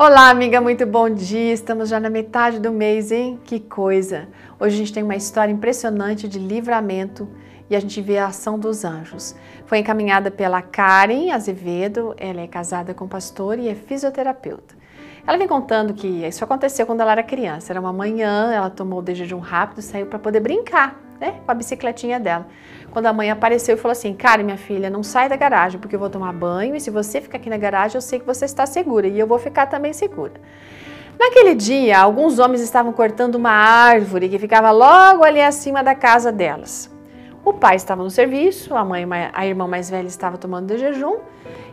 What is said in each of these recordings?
Olá, amiga, muito bom dia. Estamos já na metade do mês, hein? Que coisa! Hoje a gente tem uma história impressionante de livramento e a gente vê a ação dos anjos. Foi encaminhada pela Karen Azevedo, ela é casada com pastor e é fisioterapeuta. Ela vem contando que isso aconteceu quando ela era criança. Era uma manhã, ela tomou o de jejum rápido, saiu para poder brincar, né, com a bicicletinha dela. Quando a mãe apareceu e falou assim: Cara, minha filha, não sai da garagem porque eu vou tomar banho e se você ficar aqui na garagem, eu sei que você está segura e eu vou ficar também segura. Naquele dia, alguns homens estavam cortando uma árvore que ficava logo ali acima da casa delas. O pai estava no serviço, a mãe, a irmã mais velha estava tomando de jejum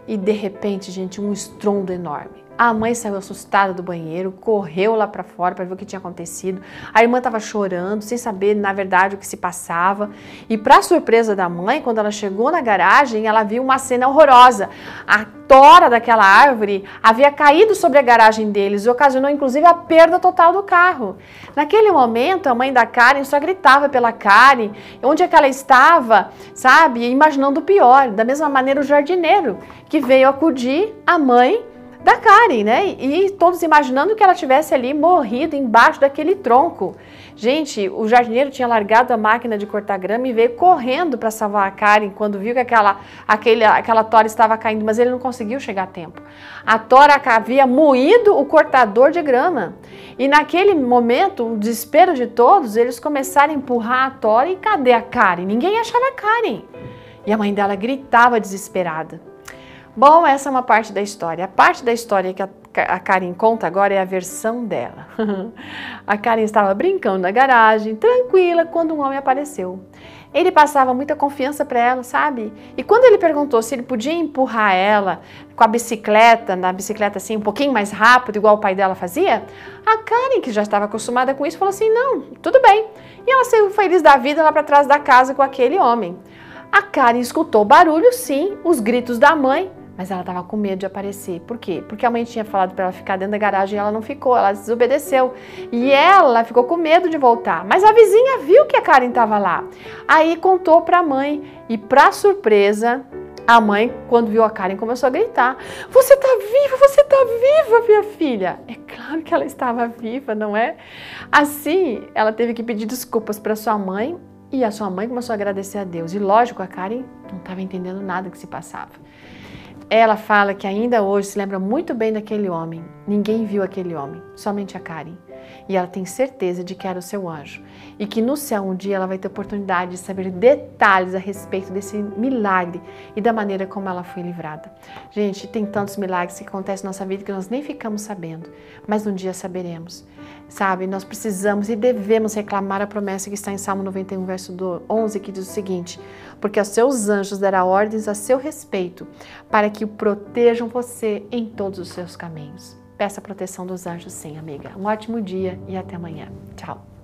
e de repente, gente, um estrondo enorme. A mãe saiu assustada do banheiro, correu lá para fora para ver o que tinha acontecido. A irmã estava chorando, sem saber na verdade o que se passava. E para surpresa da mãe, quando ela chegou na garagem, ela viu uma cena horrorosa. A tora daquela árvore havia caído sobre a garagem deles e ocasionou inclusive a perda total do carro. Naquele momento, a mãe da Karen só gritava pela Karen, onde é que ela estava, sabe, imaginando o pior. Da mesma maneira, o jardineiro que veio acudir a mãe da Karen, né? E todos imaginando que ela tivesse ali morrido embaixo daquele tronco. Gente, o jardineiro tinha largado a máquina de cortar grama e veio correndo para salvar a Karen quando viu que aquela, aquele, aquela tora estava caindo, mas ele não conseguiu chegar a tempo. A tora havia moído o cortador de grama. E naquele momento, o desespero de todos, eles começaram a empurrar a tora e cadê a Karen? Ninguém achava a Karen. E a mãe dela gritava desesperada. Bom, essa é uma parte da história. A parte da história que a, a Karen conta agora é a versão dela. a Karen estava brincando na garagem, tranquila, quando um homem apareceu. Ele passava muita confiança para ela, sabe? E quando ele perguntou se ele podia empurrar ela com a bicicleta, na bicicleta assim, um pouquinho mais rápido, igual o pai dela fazia, a Karen, que já estava acostumada com isso, falou assim: não, tudo bem. E ela saiu feliz da vida lá para trás da casa com aquele homem. A Karen escutou barulho, sim, os gritos da mãe, mas ela estava com medo de aparecer. Por quê? Porque a mãe tinha falado para ela ficar dentro da garagem e ela não ficou, ela desobedeceu. E ela ficou com medo de voltar. Mas a vizinha viu que a Karen estava lá. Aí contou para a mãe e, para surpresa, a mãe, quando viu a Karen, começou a gritar: Você está viva, você está viva, minha filha. É claro que ela estava viva, não é? Assim, ela teve que pedir desculpas para sua mãe e a sua mãe começou a agradecer a Deus. E lógico, a Karen não estava entendendo nada que se passava. Ela fala que ainda hoje se lembra muito bem daquele homem. Ninguém viu aquele homem, somente a Karen. E ela tem certeza de que era o seu anjo. E que no céu um dia ela vai ter oportunidade de saber detalhes a respeito desse milagre e da maneira como ela foi livrada. Gente, tem tantos milagres que acontecem na nossa vida que nós nem ficamos sabendo, mas um dia saberemos. Sabe, nós precisamos e devemos reclamar a promessa que está em Salmo 91, verso 11, que diz o seguinte: Porque aos seus anjos dará ordens a seu respeito, para que o protejam você em todos os seus caminhos. Peça a proteção dos anjos, sim, amiga. Um ótimo dia e até amanhã. Tchau.